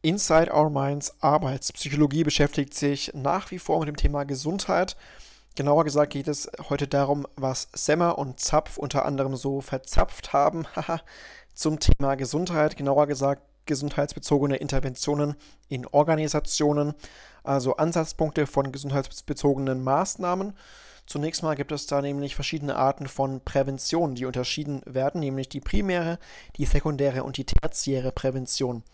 Inside Our Minds Arbeitspsychologie beschäftigt sich nach wie vor mit dem Thema Gesundheit. Genauer gesagt geht es heute darum, was Semmer und Zapf unter anderem so verzapft haben zum Thema Gesundheit. Genauer gesagt gesundheitsbezogene Interventionen in Organisationen, also Ansatzpunkte von gesundheitsbezogenen Maßnahmen. Zunächst mal gibt es da nämlich verschiedene Arten von Prävention, die unterschieden werden, nämlich die primäre, die sekundäre und die tertiäre Prävention.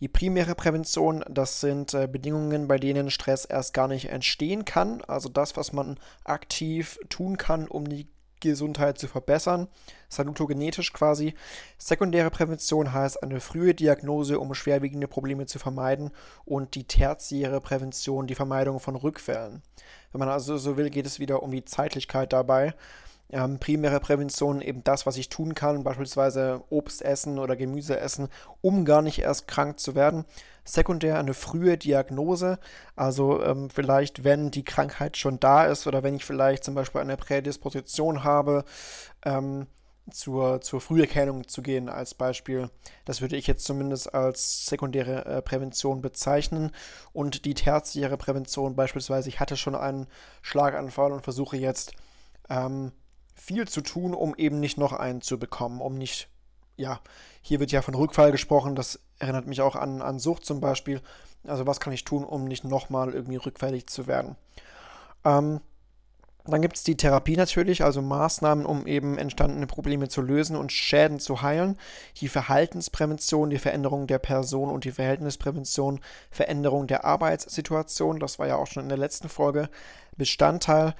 Die primäre Prävention, das sind äh, Bedingungen, bei denen Stress erst gar nicht entstehen kann. Also das, was man aktiv tun kann, um die Gesundheit zu verbessern, salutogenetisch quasi. Sekundäre Prävention heißt eine frühe Diagnose, um schwerwiegende Probleme zu vermeiden und die tertiäre Prävention, die Vermeidung von Rückfällen. Wenn man also so will, geht es wieder um die Zeitlichkeit dabei ähm, primäre Prävention eben das, was ich tun kann, beispielsweise Obst essen oder Gemüse essen, um gar nicht erst krank zu werden. Sekundär eine frühe Diagnose, also ähm, vielleicht, wenn die Krankheit schon da ist oder wenn ich vielleicht zum Beispiel eine Prädisposition habe, ähm, zur, zur Früherkennung zu gehen als Beispiel. Das würde ich jetzt zumindest als sekundäre äh, Prävention bezeichnen. Und die tertiäre Prävention beispielsweise, ich hatte schon einen Schlaganfall und versuche jetzt ähm, viel zu tun, um eben nicht noch einen zu bekommen, um nicht, ja, hier wird ja von Rückfall gesprochen, das erinnert mich auch an, an Sucht zum Beispiel. Also was kann ich tun, um nicht nochmal irgendwie rückfällig zu werden? Ähm, dann gibt es die Therapie natürlich, also Maßnahmen, um eben entstandene Probleme zu lösen und Schäden zu heilen. Die Verhaltensprävention, die Veränderung der Person und die Verhältnisprävention, Veränderung der Arbeitssituation, das war ja auch schon in der letzten Folge Bestandteil.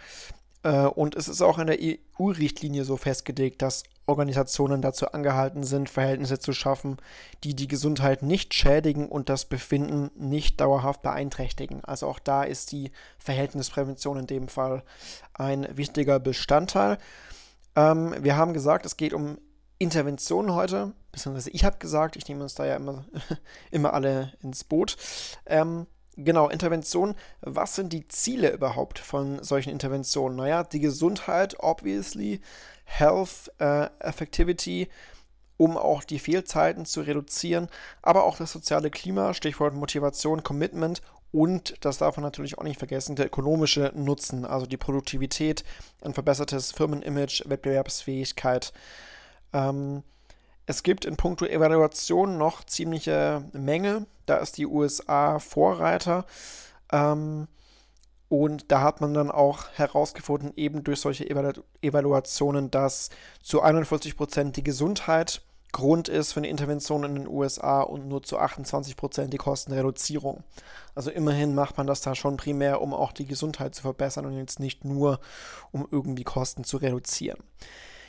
Äh, und es ist auch in der EU-Richtlinie so festgelegt, dass Organisationen dazu angehalten sind, Verhältnisse zu schaffen, die die Gesundheit nicht schädigen und das Befinden nicht dauerhaft beeinträchtigen. Also auch da ist die Verhältnisprävention in dem Fall ein wichtiger Bestandteil. Ähm, wir haben gesagt, es geht um Interventionen heute, beziehungsweise ich habe gesagt, ich nehme uns da ja immer, immer alle ins Boot. Ähm, Genau, Intervention. Was sind die Ziele überhaupt von solchen Interventionen? Naja, die Gesundheit, obviously, Health, äh, Effectivity, um auch die Fehlzeiten zu reduzieren, aber auch das soziale Klima, Stichwort Motivation, Commitment und, das darf man natürlich auch nicht vergessen, der ökonomische Nutzen, also die Produktivität, ein verbessertes Firmenimage, Wettbewerbsfähigkeit. Ähm, es gibt in puncto Evaluation noch ziemliche Mängel. Da ist die USA Vorreiter. Ähm, und da hat man dann auch herausgefunden, eben durch solche Evalu Evaluationen, dass zu 41 Prozent die Gesundheit Grund ist für eine Intervention in den USA und nur zu 28 Prozent die Kostenreduzierung. Also immerhin macht man das da schon primär, um auch die Gesundheit zu verbessern und jetzt nicht nur, um irgendwie Kosten zu reduzieren.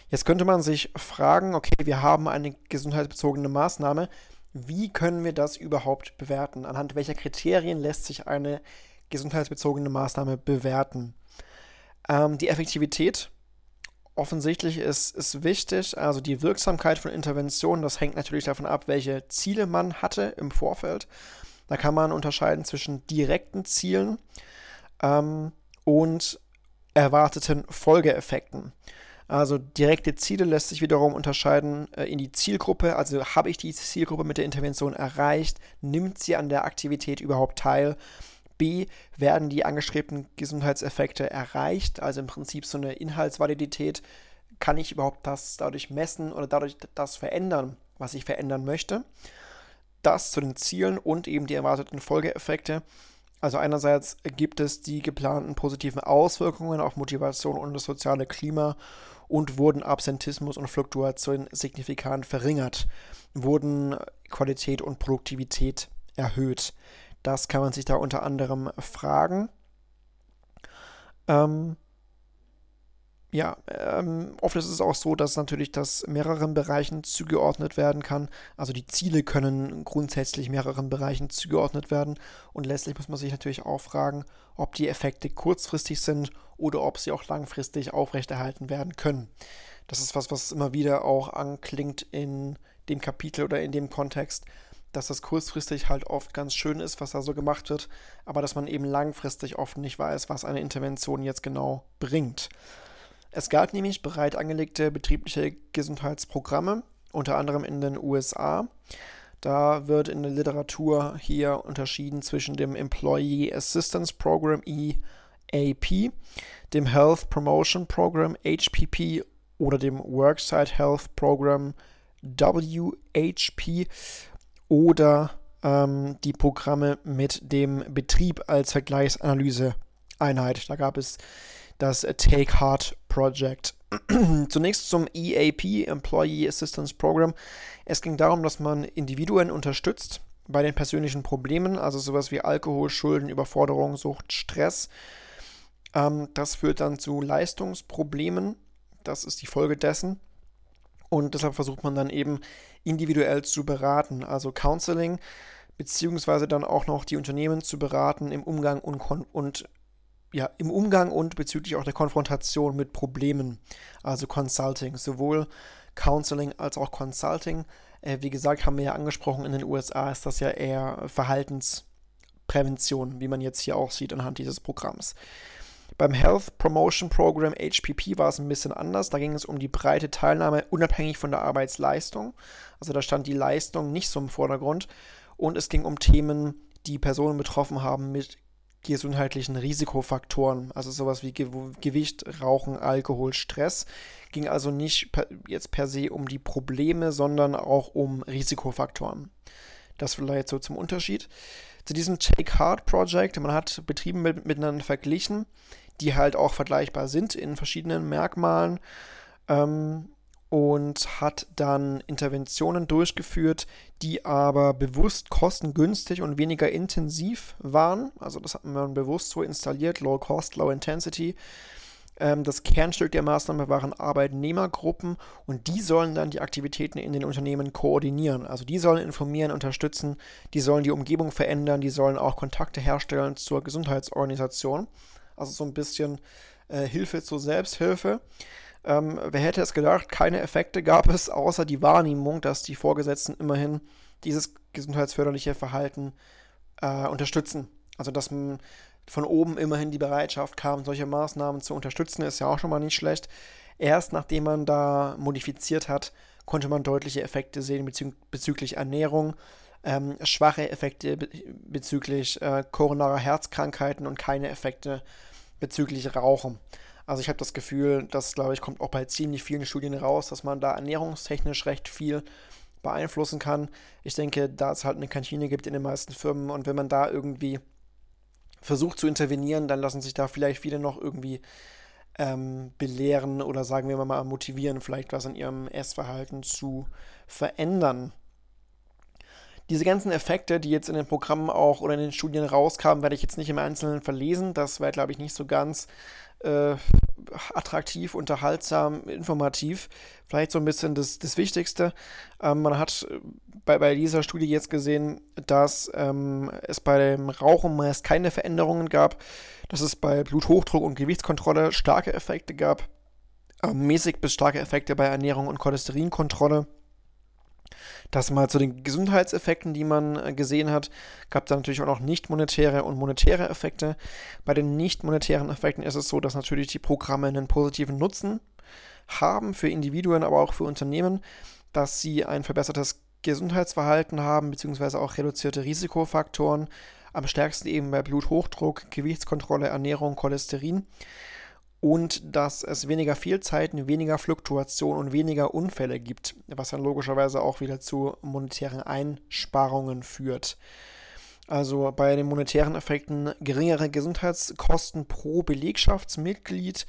Jetzt könnte man sich fragen, okay, wir haben eine gesundheitsbezogene Maßnahme. Wie können wir das überhaupt bewerten? Anhand welcher Kriterien lässt sich eine gesundheitsbezogene Maßnahme bewerten? Ähm, die Effektivität offensichtlich ist, ist wichtig. Also die Wirksamkeit von Interventionen, das hängt natürlich davon ab, welche Ziele man hatte im Vorfeld. Da kann man unterscheiden zwischen direkten Zielen ähm, und erwarteten Folgeeffekten. Also direkte Ziele lässt sich wiederum unterscheiden äh, in die Zielgruppe. Also habe ich die Zielgruppe mit der Intervention erreicht? Nimmt sie an der Aktivität überhaupt teil? B, werden die angestrebten Gesundheitseffekte erreicht? Also im Prinzip so eine Inhaltsvalidität. Kann ich überhaupt das dadurch messen oder dadurch das verändern, was ich verändern möchte? Das zu den Zielen und eben die erwarteten Folgeeffekte. Also einerseits gibt es die geplanten positiven Auswirkungen auf Motivation und das soziale Klima und wurden Absentismus und Fluktuation signifikant verringert, wurden Qualität und Produktivität erhöht. Das kann man sich da unter anderem fragen. Ähm, ja, ähm, oft ist es auch so, dass natürlich das mehreren Bereichen zugeordnet werden kann. Also die Ziele können grundsätzlich mehreren Bereichen zugeordnet werden. Und letztlich muss man sich natürlich auch fragen, ob die Effekte kurzfristig sind oder ob sie auch langfristig aufrechterhalten werden können. Das ist was, was immer wieder auch anklingt in dem Kapitel oder in dem Kontext, dass das kurzfristig halt oft ganz schön ist, was da so gemacht wird, aber dass man eben langfristig oft nicht weiß, was eine Intervention jetzt genau bringt. Es gab nämlich bereit angelegte betriebliche Gesundheitsprogramme, unter anderem in den USA. Da wird in der Literatur hier unterschieden zwischen dem Employee Assistance Program EAP, dem Health Promotion Program HPP oder dem Worksite Health Program WHP oder ähm, die Programme mit dem Betrieb als Vergleichsanalyseeinheit. Da gab es das Take Heart Project. Zunächst zum EAP, Employee Assistance Program. Es ging darum, dass man Individuen unterstützt bei den persönlichen Problemen, also sowas wie Alkohol, Schulden, Überforderung, Sucht, Stress. Ähm, das führt dann zu Leistungsproblemen. Das ist die Folge dessen. Und deshalb versucht man dann eben individuell zu beraten, also Counseling, beziehungsweise dann auch noch die Unternehmen zu beraten im Umgang und, und ja, im Umgang und bezüglich auch der Konfrontation mit Problemen, also Consulting, sowohl Counseling als auch Consulting. Äh, wie gesagt, haben wir ja angesprochen, in den USA ist das ja eher Verhaltensprävention, wie man jetzt hier auch sieht anhand dieses Programms. Beim Health Promotion Program HPP war es ein bisschen anders. Da ging es um die breite Teilnahme unabhängig von der Arbeitsleistung. Also da stand die Leistung nicht so im Vordergrund. Und es ging um Themen, die Personen betroffen haben mit gesundheitlichen Risikofaktoren, also sowas wie Ge Gewicht, Rauchen, Alkohol, Stress. Ging also nicht per, jetzt per se um die Probleme, sondern auch um Risikofaktoren. Das vielleicht so zum Unterschied. Zu diesem Take Heart Project, man hat Betriebe mit, miteinander verglichen, die halt auch vergleichbar sind in verschiedenen Merkmalen. Ähm, und hat dann Interventionen durchgeführt, die aber bewusst kostengünstig und weniger intensiv waren. Also das hat man bewusst so installiert, Low Cost, Low Intensity. Ähm, das Kernstück der Maßnahme waren Arbeitnehmergruppen und die sollen dann die Aktivitäten in den Unternehmen koordinieren. Also die sollen informieren, unterstützen, die sollen die Umgebung verändern, die sollen auch Kontakte herstellen zur Gesundheitsorganisation. Also so ein bisschen äh, Hilfe zur Selbsthilfe. Ähm, wer hätte es gedacht, keine Effekte gab es, außer die Wahrnehmung, dass die Vorgesetzten immerhin dieses gesundheitsförderliche Verhalten äh, unterstützen. Also dass man von oben immerhin die Bereitschaft kam, solche Maßnahmen zu unterstützen, ist ja auch schon mal nicht schlecht. Erst nachdem man da modifiziert hat, konnte man deutliche Effekte sehen bezü bezüglich Ernährung, ähm, schwache Effekte be bezüglich äh, koronarer Herzkrankheiten und keine Effekte bezüglich Rauchen. Also ich habe das Gefühl, das glaube ich kommt auch bei ziemlich vielen Studien raus, dass man da ernährungstechnisch recht viel beeinflussen kann. Ich denke, da es halt eine Kantine gibt in den meisten Firmen und wenn man da irgendwie versucht zu intervenieren, dann lassen sich da vielleicht viele noch irgendwie ähm, belehren oder sagen wir mal motivieren, vielleicht was an ihrem Essverhalten zu verändern. Diese ganzen Effekte, die jetzt in den Programmen auch oder in den Studien rauskamen, werde ich jetzt nicht im Einzelnen verlesen. Das wäre, glaube ich, nicht so ganz äh, attraktiv, unterhaltsam, informativ. Vielleicht so ein bisschen das, das Wichtigste. Ähm, man hat äh, bei, bei dieser Studie jetzt gesehen, dass ähm, es bei dem Rauchen meist keine Veränderungen gab, dass es bei Bluthochdruck und Gewichtskontrolle starke Effekte gab, äh, mäßig bis starke Effekte bei Ernährung und Cholesterinkontrolle das mal zu den Gesundheitseffekten, die man äh, gesehen hat. Gab da natürlich auch noch nicht monetäre und monetäre Effekte. Bei den nicht monetären Effekten ist es so, dass natürlich die Programme einen positiven Nutzen haben für Individuen, aber auch für Unternehmen, dass sie ein verbessertes Gesundheitsverhalten haben, beziehungsweise auch reduzierte Risikofaktoren. Am stärksten eben bei Bluthochdruck, Gewichtskontrolle, Ernährung, Cholesterin und dass es weniger Fehlzeiten, weniger Fluktuation und weniger Unfälle gibt, was dann logischerweise auch wieder zu monetären Einsparungen führt. Also bei den monetären Effekten geringere Gesundheitskosten pro Belegschaftsmitglied.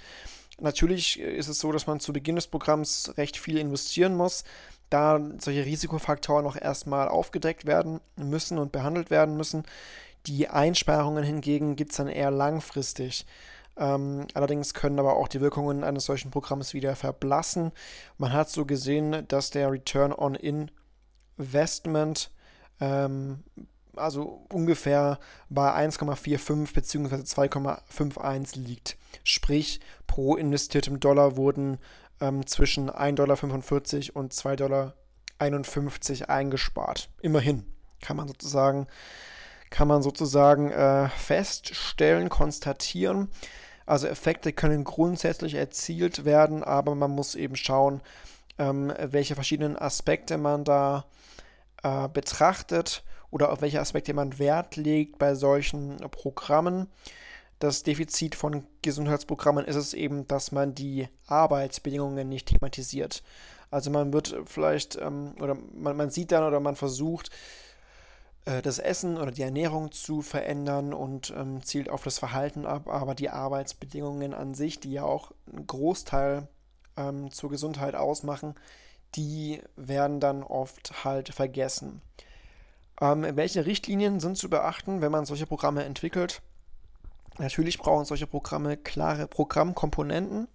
Natürlich ist es so, dass man zu Beginn des Programms recht viel investieren muss, da solche Risikofaktoren noch erstmal aufgedeckt werden müssen und behandelt werden müssen. Die Einsparungen hingegen gibt es dann eher langfristig. Ähm, allerdings können aber auch die Wirkungen eines solchen Programms wieder verblassen. Man hat so gesehen, dass der Return on Investment ähm, also ungefähr bei 1,45 bzw. 2,51 liegt. Sprich, pro investiertem Dollar wurden ähm, zwischen 1,45 Dollar und 2,51 Dollar eingespart. Immerhin kann man sozusagen, kann man sozusagen äh, feststellen, konstatieren. Also Effekte können grundsätzlich erzielt werden, aber man muss eben schauen, ähm, welche verschiedenen Aspekte man da äh, betrachtet oder auf welche Aspekte man Wert legt bei solchen Programmen. Das Defizit von Gesundheitsprogrammen ist es eben, dass man die Arbeitsbedingungen nicht thematisiert. Also man wird vielleicht, ähm, oder man, man sieht dann oder man versucht, das Essen oder die Ernährung zu verändern und ähm, zielt auf das Verhalten ab, aber die Arbeitsbedingungen an sich, die ja auch einen Großteil ähm, zur Gesundheit ausmachen, die werden dann oft halt vergessen. Ähm, welche Richtlinien sind zu beachten, wenn man solche Programme entwickelt? Natürlich brauchen solche Programme klare Programmkomponenten,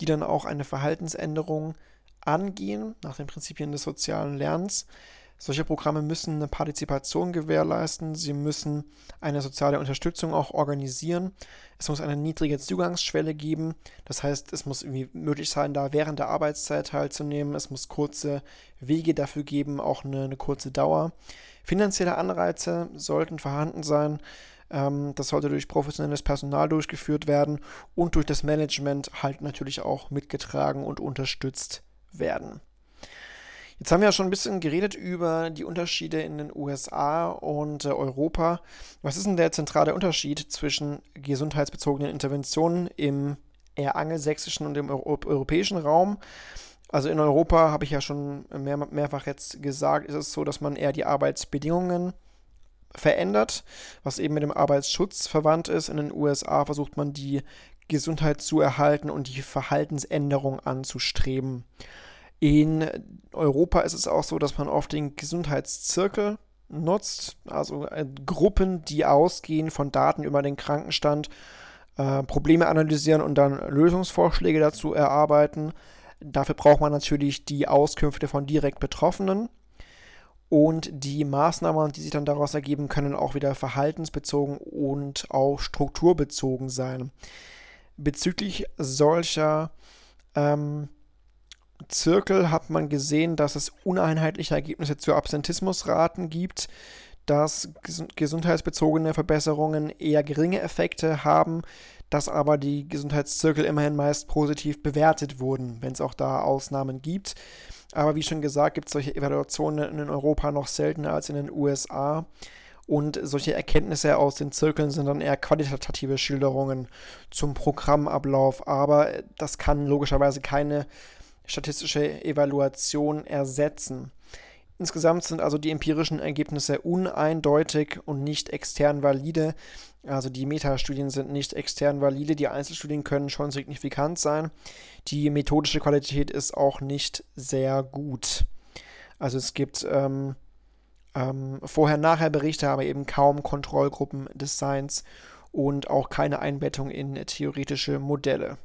die dann auch eine Verhaltensänderung angehen, nach den Prinzipien des sozialen Lernens. Solche Programme müssen eine Partizipation gewährleisten, sie müssen eine soziale Unterstützung auch organisieren. Es muss eine niedrige Zugangsschwelle geben, das heißt, es muss irgendwie möglich sein, da während der Arbeitszeit teilzunehmen. Es muss kurze Wege dafür geben, auch eine, eine kurze Dauer. Finanzielle Anreize sollten vorhanden sein. Ähm, das sollte durch professionelles Personal durchgeführt werden und durch das Management halt natürlich auch mitgetragen und unterstützt werden. Jetzt haben wir ja schon ein bisschen geredet über die Unterschiede in den USA und äh, Europa. Was ist denn der zentrale Unterschied zwischen gesundheitsbezogenen Interventionen im eher angelsächsischen und im Euro europäischen Raum? Also in Europa, habe ich ja schon mehr, mehrfach jetzt gesagt, ist es so, dass man eher die Arbeitsbedingungen verändert, was eben mit dem Arbeitsschutz verwandt ist. In den USA versucht man die Gesundheit zu erhalten und die Verhaltensänderung anzustreben. In Europa ist es auch so, dass man oft den Gesundheitszirkel nutzt, also äh, Gruppen, die ausgehen von Daten über den Krankenstand, äh, Probleme analysieren und dann Lösungsvorschläge dazu erarbeiten. Dafür braucht man natürlich die Auskünfte von direkt Betroffenen. Und die Maßnahmen, die sich dann daraus ergeben, können auch wieder verhaltensbezogen und auch strukturbezogen sein. Bezüglich solcher ähm, Zirkel hat man gesehen, dass es uneinheitliche Ergebnisse zu Absentismusraten gibt, dass gesundheitsbezogene Verbesserungen eher geringe Effekte haben, dass aber die Gesundheitszirkel immerhin meist positiv bewertet wurden, wenn es auch da Ausnahmen gibt. Aber wie schon gesagt, gibt es solche Evaluationen in Europa noch seltener als in den USA. Und solche Erkenntnisse aus den Zirkeln sind dann eher qualitative Schilderungen zum Programmablauf. Aber das kann logischerweise keine statistische Evaluation ersetzen. Insgesamt sind also die empirischen Ergebnisse uneindeutig und nicht extern valide. Also die Metastudien sind nicht extern valide, die Einzelstudien können schon signifikant sein. Die methodische Qualität ist auch nicht sehr gut. Also es gibt ähm, ähm, Vorher-Nachher-Berichte, aber eben kaum Kontrollgruppen des Seins und auch keine Einbettung in theoretische Modelle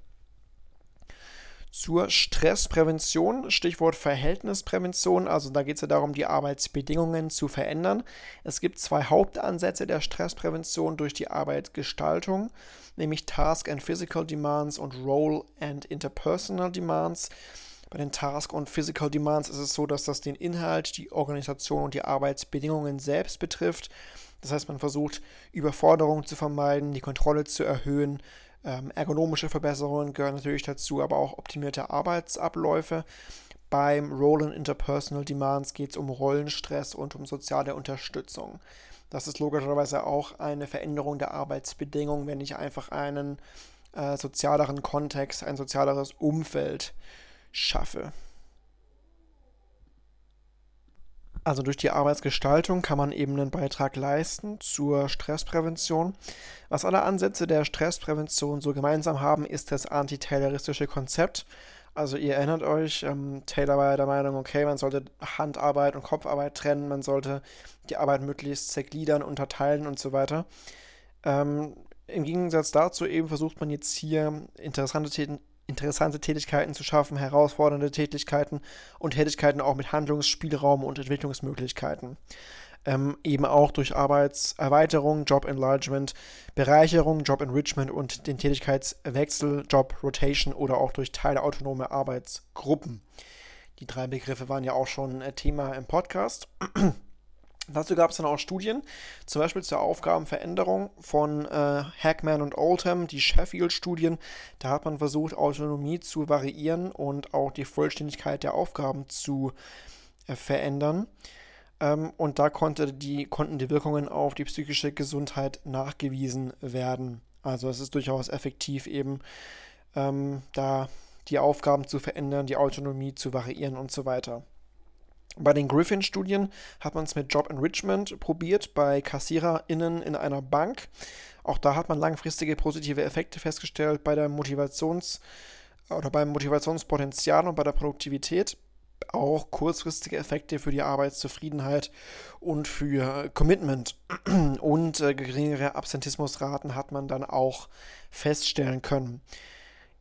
zur Stressprävention, Stichwort Verhältnisprävention. Also da geht es ja darum, die Arbeitsbedingungen zu verändern. Es gibt zwei Hauptansätze der Stressprävention durch die Arbeitsgestaltung, nämlich Task and Physical Demands und Role and Interpersonal Demands. Bei den Task und Physical Demands ist es so, dass das den Inhalt, die Organisation und die Arbeitsbedingungen selbst betrifft. Das heißt, man versucht, Überforderungen zu vermeiden, die Kontrolle zu erhöhen, ähm, ergonomische Verbesserungen gehören natürlich dazu, aber auch optimierte Arbeitsabläufe. Beim Role Interpersonal Demands geht es um Rollenstress und um soziale Unterstützung. Das ist logischerweise auch eine Veränderung der Arbeitsbedingungen, wenn ich einfach einen äh, sozialeren Kontext, ein sozialeres Umfeld schaffe. Also durch die Arbeitsgestaltung kann man eben einen Beitrag leisten zur Stressprävention. Was alle Ansätze der Stressprävention so gemeinsam haben, ist das antitayloristische Konzept. Also ihr erinnert euch, ähm, Taylor war ja der Meinung, okay, man sollte Handarbeit und Kopfarbeit trennen, man sollte die Arbeit möglichst zergliedern, unterteilen und so weiter. Ähm, Im Gegensatz dazu eben versucht man jetzt hier interessante interessante Tätigkeiten zu schaffen, herausfordernde Tätigkeiten und Tätigkeiten auch mit Handlungsspielraum und Entwicklungsmöglichkeiten. Ähm, eben auch durch Arbeitserweiterung, Job Enlargement, Bereicherung, Job Enrichment und den Tätigkeitswechsel, Job Rotation oder auch durch teilautonome Arbeitsgruppen. Die drei Begriffe waren ja auch schon äh, Thema im Podcast. Dazu gab es dann auch Studien, zum Beispiel zur Aufgabenveränderung von äh, Hackman und Oldham, die Sheffield-Studien. Da hat man versucht, Autonomie zu variieren und auch die Vollständigkeit der Aufgaben zu äh, verändern. Ähm, und da konnte die, konnten die Wirkungen auf die psychische Gesundheit nachgewiesen werden. Also es ist durchaus effektiv eben, ähm, da die Aufgaben zu verändern, die Autonomie zu variieren und so weiter. Bei den Griffin-Studien hat man es mit Job Enrichment probiert, bei KassiererInnen in einer Bank. Auch da hat man langfristige positive Effekte festgestellt bei der Motivations- oder beim Motivationspotenzial und bei der Produktivität. Auch kurzfristige Effekte für die Arbeitszufriedenheit und für Commitment und äh, geringere Absentismusraten hat man dann auch feststellen können.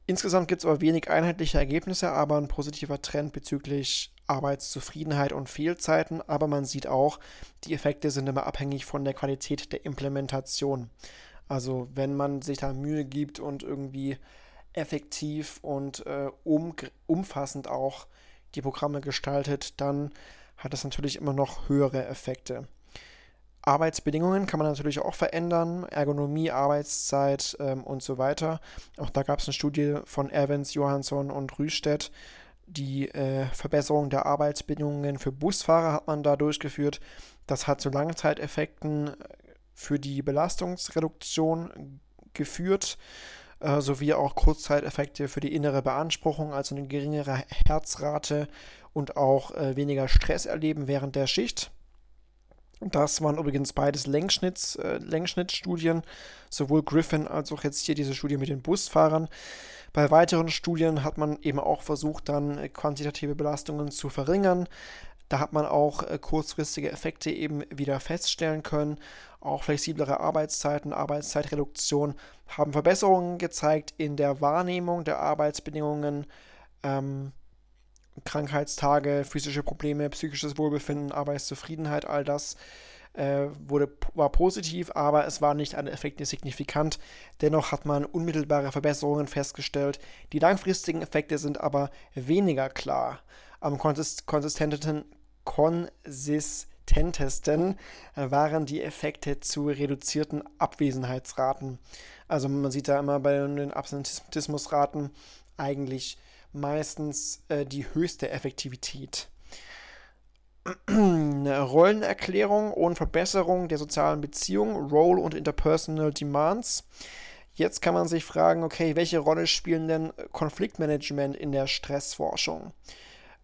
Insgesamt gibt es aber wenig einheitliche Ergebnisse, aber ein positiver Trend bezüglich Arbeitszufriedenheit und Fehlzeiten. Aber man sieht auch, die Effekte sind immer abhängig von der Qualität der Implementation. Also wenn man sich da Mühe gibt und irgendwie effektiv und äh, um, umfassend auch die Programme gestaltet, dann hat das natürlich immer noch höhere Effekte. Arbeitsbedingungen kann man natürlich auch verändern, Ergonomie, Arbeitszeit ähm, und so weiter. Auch da gab es eine Studie von Evans, Johansson und Rüstedt. Die äh, Verbesserung der Arbeitsbedingungen für Busfahrer hat man da durchgeführt. Das hat zu Langzeiteffekten äh, für die Belastungsreduktion geführt, äh, sowie auch Kurzzeiteffekte für die innere Beanspruchung, also eine geringere Herzrate und auch äh, weniger Stress erleben während der Schicht. Das waren übrigens beides Längsschnitts, äh, Längsschnittstudien, sowohl Griffin als auch jetzt hier diese Studie mit den Busfahrern. Bei weiteren Studien hat man eben auch versucht, dann äh, quantitative Belastungen zu verringern. Da hat man auch äh, kurzfristige Effekte eben wieder feststellen können. Auch flexiblere Arbeitszeiten, Arbeitszeitreduktion haben Verbesserungen gezeigt in der Wahrnehmung der Arbeitsbedingungen. Ähm, Krankheitstage, physische Probleme, psychisches Wohlbefinden, Arbeitszufriedenheit, all das äh, wurde, war positiv, aber es war nicht an Effekten signifikant. Dennoch hat man unmittelbare Verbesserungen festgestellt. Die langfristigen Effekte sind aber weniger klar. Am konsist konsistentesten, konsistentesten waren die Effekte zu reduzierten Abwesenheitsraten. Also man sieht da immer bei den Absentismusraten eigentlich meistens äh, die höchste Effektivität. Rollenerklärung und Verbesserung der sozialen Beziehungen, Role und Interpersonal Demands. Jetzt kann man sich fragen, okay, welche Rolle spielen denn Konfliktmanagement in der Stressforschung?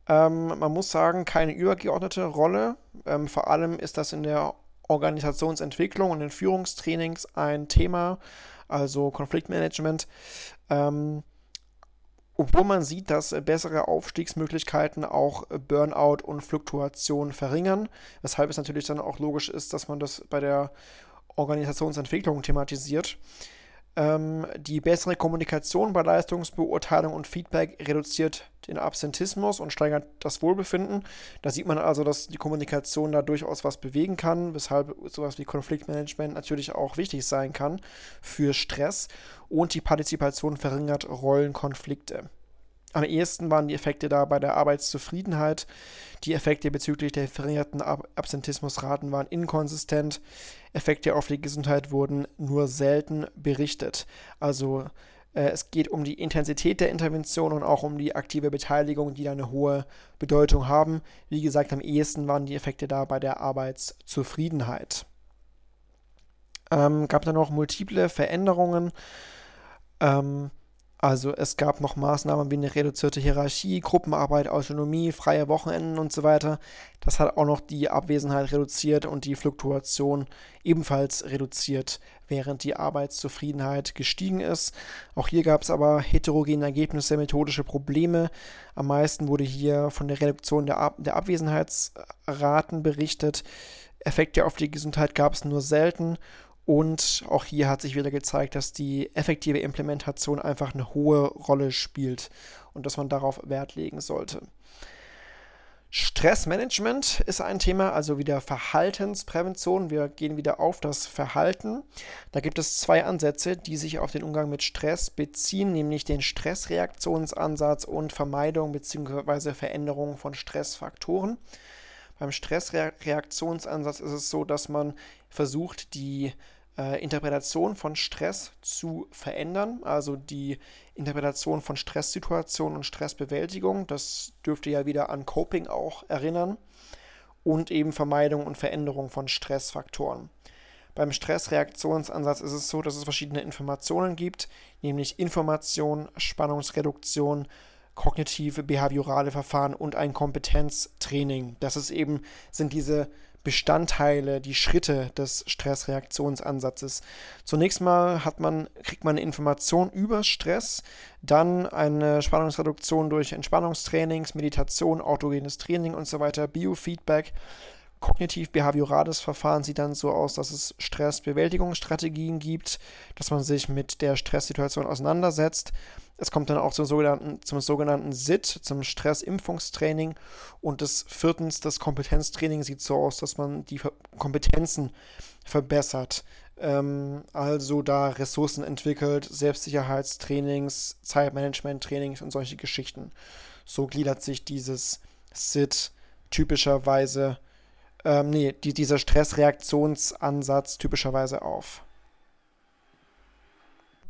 Ähm, man muss sagen, keine übergeordnete Rolle. Ähm, vor allem ist das in der Organisationsentwicklung und in Führungstrainings ein Thema, also Konfliktmanagement. Ähm, obwohl man sieht, dass bessere Aufstiegsmöglichkeiten auch äh, Burnout und Fluktuation verringern, weshalb es natürlich dann auch logisch ist, dass man das bei der Organisationsentwicklung thematisiert. Ähm, die bessere Kommunikation bei Leistungsbeurteilung und Feedback reduziert den Absentismus und steigert das Wohlbefinden. Da sieht man also, dass die Kommunikation da durchaus was bewegen kann, weshalb sowas wie Konfliktmanagement natürlich auch wichtig sein kann für Stress. Und die Partizipation verringert Rollenkonflikte. Am ehesten waren die Effekte da bei der Arbeitszufriedenheit. Die Effekte bezüglich der verringerten Ab Absentismusraten waren inkonsistent. Effekte auf die Gesundheit wurden nur selten berichtet. Also äh, es geht um die Intensität der Intervention und auch um die aktive Beteiligung, die da eine hohe Bedeutung haben. Wie gesagt, am ehesten waren die Effekte da bei der Arbeitszufriedenheit. Ähm, gab da noch multiple Veränderungen. Ähm, also es gab noch Maßnahmen wie eine reduzierte Hierarchie, Gruppenarbeit, Autonomie, freie Wochenenden und so weiter. Das hat auch noch die Abwesenheit reduziert und die Fluktuation ebenfalls reduziert, während die Arbeitszufriedenheit gestiegen ist. Auch hier gab es aber heterogene Ergebnisse, methodische Probleme. Am meisten wurde hier von der Reduktion der, Ab der Abwesenheitsraten berichtet. Effekte auf die Gesundheit gab es nur selten und auch hier hat sich wieder gezeigt, dass die effektive Implementation einfach eine hohe Rolle spielt und dass man darauf Wert legen sollte. Stressmanagement ist ein Thema, also wieder Verhaltensprävention. Wir gehen wieder auf das Verhalten. Da gibt es zwei Ansätze, die sich auf den Umgang mit Stress beziehen, nämlich den Stressreaktionsansatz und Vermeidung bzw. Veränderung von Stressfaktoren. Beim Stressreaktionsansatz ist es so, dass man versucht, die äh, Interpretation von Stress zu verändern, also die Interpretation von Stresssituationen und Stressbewältigung. Das dürfte ja wieder an Coping auch erinnern. und eben Vermeidung und Veränderung von Stressfaktoren. Beim Stressreaktionsansatz ist es so, dass es verschiedene Informationen gibt, nämlich Information, Spannungsreduktion, kognitive, behaviorale Verfahren und ein Kompetenztraining. Das ist eben, sind diese Bestandteile, die Schritte des Stressreaktionsansatzes. Zunächst mal hat man, kriegt man eine Information über Stress, dann eine Spannungsreduktion durch Entspannungstrainings, Meditation, autogenes Training und so weiter, Biofeedback. Kognitiv-behaviorales Verfahren sieht dann so aus, dass es Stressbewältigungsstrategien gibt, dass man sich mit der Stresssituation auseinandersetzt es kommt dann auch zum sogenannten, zum sogenannten SIT, zum Stressimpfungstraining. Und das viertens, das Kompetenztraining sieht so aus, dass man die Kompetenzen verbessert. Ähm, also da Ressourcen entwickelt, Selbstsicherheitstrainings, Zeitmanagement-Trainings und solche Geschichten. So gliedert sich dieses SIT typischerweise, ähm, nee, die, dieser Stressreaktionsansatz typischerweise auf.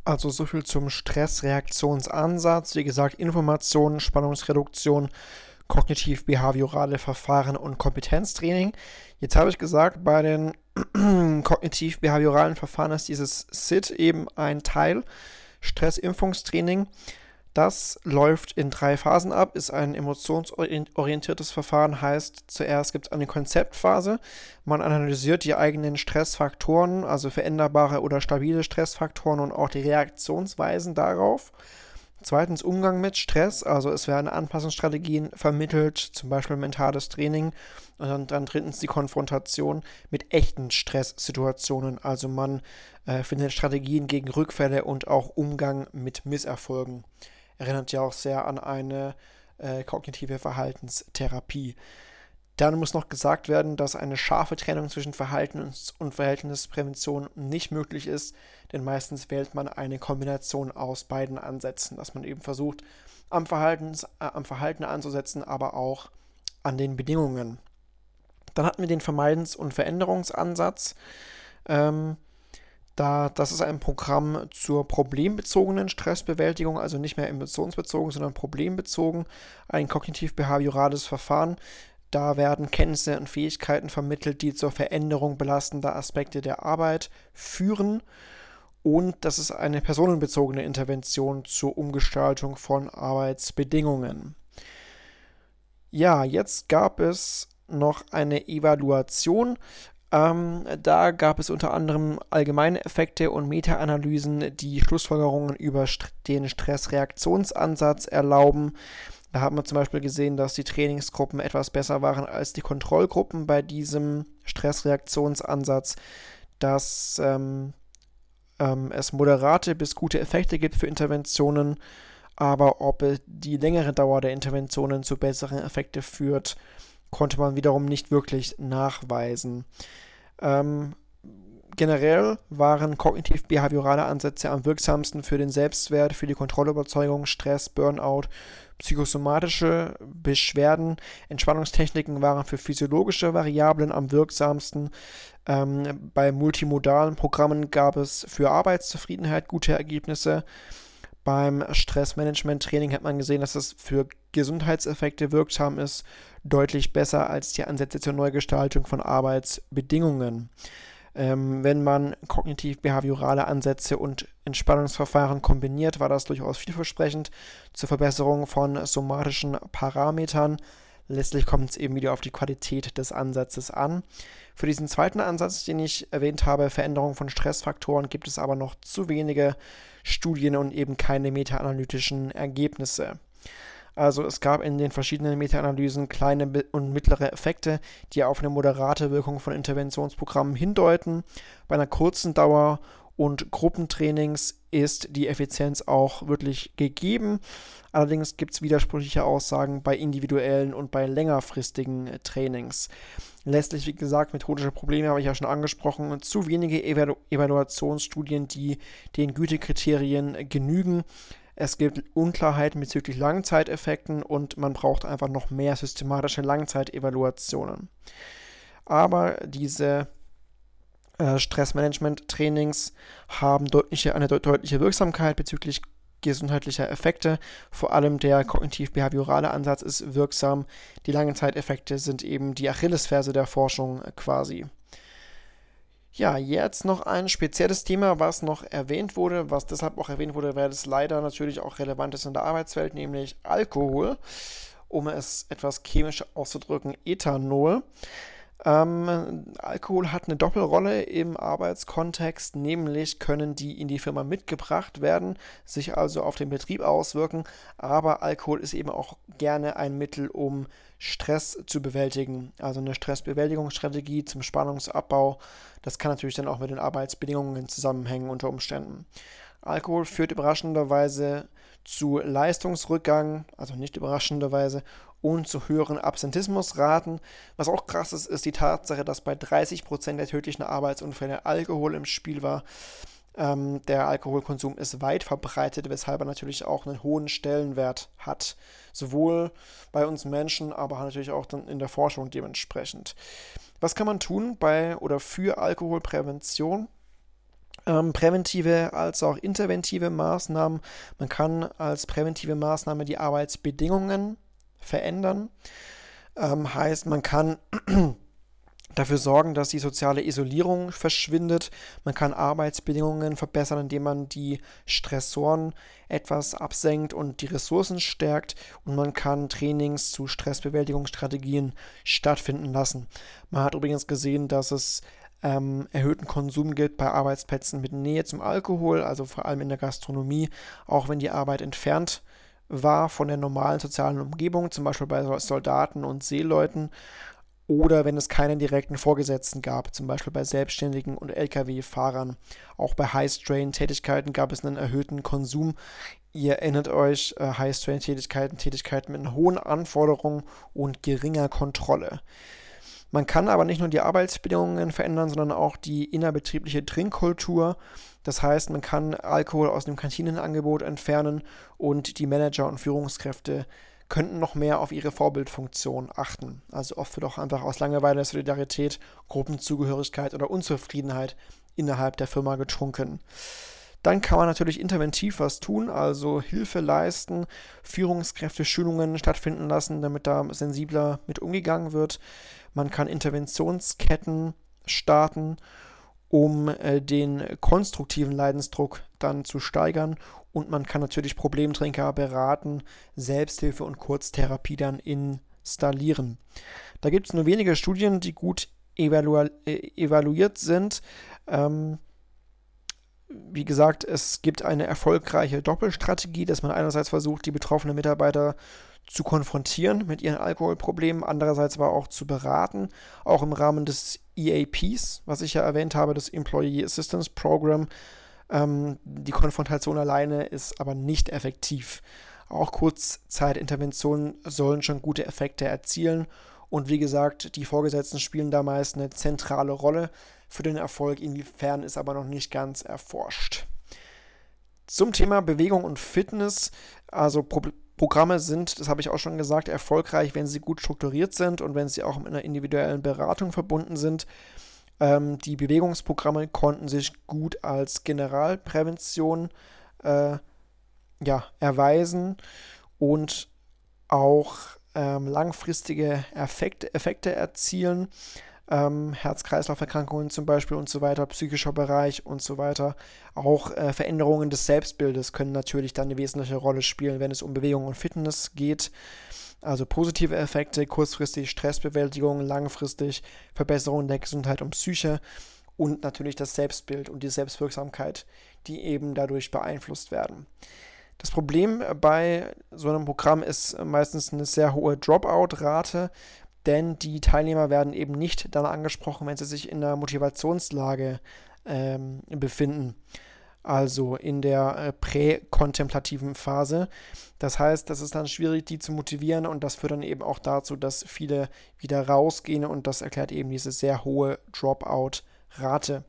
Also so viel zum Stressreaktionsansatz. Wie gesagt, Information, Spannungsreduktion, kognitiv-behaviorale Verfahren und Kompetenztraining. Jetzt habe ich gesagt, bei den kognitiv-behavioralen Verfahren ist dieses SIT eben ein Teil. Stressimpfungstraining. Das läuft in drei Phasen ab, ist ein emotionsorientiertes Verfahren, heißt zuerst gibt es eine Konzeptphase. Man analysiert die eigenen Stressfaktoren, also veränderbare oder stabile Stressfaktoren und auch die Reaktionsweisen darauf. Zweitens Umgang mit Stress, also es werden Anpassungsstrategien vermittelt, zum Beispiel mentales Training. Und dann, dann drittens die Konfrontation mit echten Stresssituationen, also man äh, findet Strategien gegen Rückfälle und auch Umgang mit Misserfolgen erinnert ja auch sehr an eine äh, kognitive Verhaltenstherapie. Dann muss noch gesagt werden, dass eine scharfe Trennung zwischen Verhaltens- und Verhältnisprävention nicht möglich ist, denn meistens wählt man eine Kombination aus beiden Ansätzen, dass man eben versucht, am, Verhaltens, äh, am Verhalten anzusetzen, aber auch an den Bedingungen. Dann hatten wir den Vermeidens- und Veränderungsansatz. Ähm, da, das ist ein Programm zur problembezogenen Stressbewältigung, also nicht mehr emotionsbezogen, sondern problembezogen. Ein kognitiv-behaviorales Verfahren. Da werden Kenntnisse und Fähigkeiten vermittelt, die zur Veränderung belastender Aspekte der Arbeit führen. Und das ist eine personenbezogene Intervention zur Umgestaltung von Arbeitsbedingungen. Ja, jetzt gab es noch eine Evaluation ähm, da gab es unter anderem allgemeine Effekte und Meta-Analysen, die Schlussfolgerungen über st den Stressreaktionsansatz erlauben. Da haben wir zum Beispiel gesehen, dass die Trainingsgruppen etwas besser waren als die Kontrollgruppen bei diesem Stressreaktionsansatz, dass ähm, ähm, es moderate bis gute Effekte gibt für Interventionen, aber ob die längere Dauer der Interventionen zu besseren Effekten führt, konnte man wiederum nicht wirklich nachweisen. Ähm, generell waren kognitiv-behaviorale Ansätze am wirksamsten für den Selbstwert, für die Kontrollüberzeugung, Stress, Burnout, psychosomatische Beschwerden. Entspannungstechniken waren für physiologische Variablen am wirksamsten. Ähm, bei multimodalen Programmen gab es für Arbeitszufriedenheit gute Ergebnisse. Beim Stressmanagement-Training hat man gesehen, dass es für Gesundheitseffekte wirksam ist, deutlich besser als die Ansätze zur Neugestaltung von Arbeitsbedingungen. Ähm, wenn man kognitiv-behaviorale Ansätze und Entspannungsverfahren kombiniert, war das durchaus vielversprechend zur Verbesserung von somatischen Parametern. Letztlich kommt es eben wieder auf die Qualität des Ansatzes an. Für diesen zweiten Ansatz, den ich erwähnt habe, Veränderung von Stressfaktoren, gibt es aber noch zu wenige Studien und eben keine meta-analytischen Ergebnisse. Also es gab in den verschiedenen Meta-Analysen kleine und mittlere Effekte, die auf eine moderate Wirkung von Interventionsprogrammen hindeuten. Bei einer kurzen Dauer und Gruppentrainings ist die Effizienz auch wirklich gegeben. Allerdings gibt es widersprüchliche Aussagen bei individuellen und bei längerfristigen Trainings. Letztlich, wie gesagt, methodische Probleme habe ich ja schon angesprochen. Zu wenige Evalu Evaluationsstudien, die den Gütekriterien genügen. Es gibt Unklarheiten bezüglich Langzeiteffekten und man braucht einfach noch mehr systematische Langzeitevaluationen. Aber diese äh, Stressmanagement-Trainings haben deutliche, eine de deutliche Wirksamkeit bezüglich gesundheitlicher Effekte. Vor allem der kognitiv-behaviorale Ansatz ist wirksam. Die Langzeiteffekte sind eben die Achillesferse der Forschung quasi. Ja, jetzt noch ein spezielles Thema, was noch erwähnt wurde, was deshalb auch erwähnt wurde, weil es leider natürlich auch relevant ist in der Arbeitswelt, nämlich Alkohol. Um es etwas chemisch auszudrücken, Ethanol. Ähm, Alkohol hat eine Doppelrolle im Arbeitskontext, nämlich können die in die Firma mitgebracht werden, sich also auf den Betrieb auswirken, aber Alkohol ist eben auch gerne ein Mittel, um Stress zu bewältigen, also eine Stressbewältigungsstrategie zum Spannungsabbau. Das kann natürlich dann auch mit den Arbeitsbedingungen zusammenhängen unter Umständen. Alkohol führt überraschenderweise zu Leistungsrückgang, also nicht überraschenderweise, und zu höheren Absentismusraten. Was auch krass ist, ist die Tatsache, dass bei 30% der tödlichen Arbeitsunfälle Alkohol im Spiel war. Ähm, der Alkoholkonsum ist weit verbreitet, weshalb er natürlich auch einen hohen Stellenwert hat. Sowohl bei uns Menschen, aber natürlich auch dann in der Forschung dementsprechend. Was kann man tun bei oder für Alkoholprävention? ähm, präventive als auch interventive Maßnahmen. Man kann als präventive Maßnahme die Arbeitsbedingungen verändern. Ähm, heißt, man kann dafür sorgen, dass die soziale Isolierung verschwindet. Man kann Arbeitsbedingungen verbessern, indem man die Stressoren etwas absenkt und die Ressourcen stärkt. Und man kann Trainings zu Stressbewältigungsstrategien stattfinden lassen. Man hat übrigens gesehen, dass es ähm, erhöhten Konsum gibt bei Arbeitsplätzen mit Nähe zum Alkohol, also vor allem in der Gastronomie, auch wenn die Arbeit entfernt war von der normalen sozialen Umgebung, zum Beispiel bei Soldaten und Seeleuten, oder wenn es keinen direkten Vorgesetzten gab, zum Beispiel bei Selbstständigen und Lkw-Fahrern. Auch bei High-Strain-Tätigkeiten gab es einen erhöhten Konsum. Ihr erinnert euch, äh, High-Strain-Tätigkeiten, Tätigkeiten mit hohen Anforderungen und geringer Kontrolle. Man kann aber nicht nur die Arbeitsbedingungen verändern, sondern auch die innerbetriebliche Trinkkultur. Das heißt, man kann Alkohol aus dem Kantinenangebot entfernen und die Manager und Führungskräfte könnten noch mehr auf ihre Vorbildfunktion achten. Also oft wird auch einfach aus Langeweile, Solidarität, Gruppenzugehörigkeit oder Unzufriedenheit innerhalb der Firma getrunken. Dann kann man natürlich interventiv was tun, also Hilfe leisten, Führungskräfte Schulungen stattfinden lassen, damit da sensibler mit umgegangen wird. Man kann Interventionsketten starten, um äh, den konstruktiven Leidensdruck dann zu steigern. Und man kann natürlich Problemtrinker beraten, Selbsthilfe und Kurztherapie dann installieren. Da gibt es nur wenige Studien, die gut evalu äh, evaluiert sind. Ähm, wie gesagt, es gibt eine erfolgreiche Doppelstrategie, dass man einerseits versucht, die betroffenen Mitarbeiter zu konfrontieren mit ihren Alkoholproblemen, andererseits aber auch zu beraten, auch im Rahmen des EAPs, was ich ja erwähnt habe, das Employee Assistance Program. Ähm, die Konfrontation alleine ist aber nicht effektiv. Auch Kurzzeitinterventionen sollen schon gute Effekte erzielen und wie gesagt, die Vorgesetzten spielen da meist eine zentrale Rolle für den Erfolg. Inwiefern ist aber noch nicht ganz erforscht. Zum Thema Bewegung und Fitness, also Pro Programme sind, das habe ich auch schon gesagt, erfolgreich, wenn sie gut strukturiert sind und wenn sie auch mit einer individuellen Beratung verbunden sind. Ähm, die Bewegungsprogramme konnten sich gut als Generalprävention äh, ja, erweisen und auch ähm, langfristige Effekte, Effekte erzielen ähm, Herz-Kreislauf-Erkrankungen zum Beispiel und so weiter, psychischer Bereich und so weiter. Auch äh, Veränderungen des Selbstbildes können natürlich dann eine wesentliche Rolle spielen, wenn es um Bewegung und Fitness geht. Also positive Effekte, kurzfristig Stressbewältigung, langfristig Verbesserung der Gesundheit und Psyche und natürlich das Selbstbild und die Selbstwirksamkeit, die eben dadurch beeinflusst werden. Das Problem bei so einem Programm ist meistens eine sehr hohe Dropout-Rate, denn die Teilnehmer werden eben nicht dann angesprochen, wenn sie sich in der Motivationslage ähm, befinden, also in der äh, präkontemplativen Phase. Das heißt, das ist dann schwierig, die zu motivieren und das führt dann eben auch dazu, dass viele wieder rausgehen und das erklärt eben diese sehr hohe Dropout-Rate.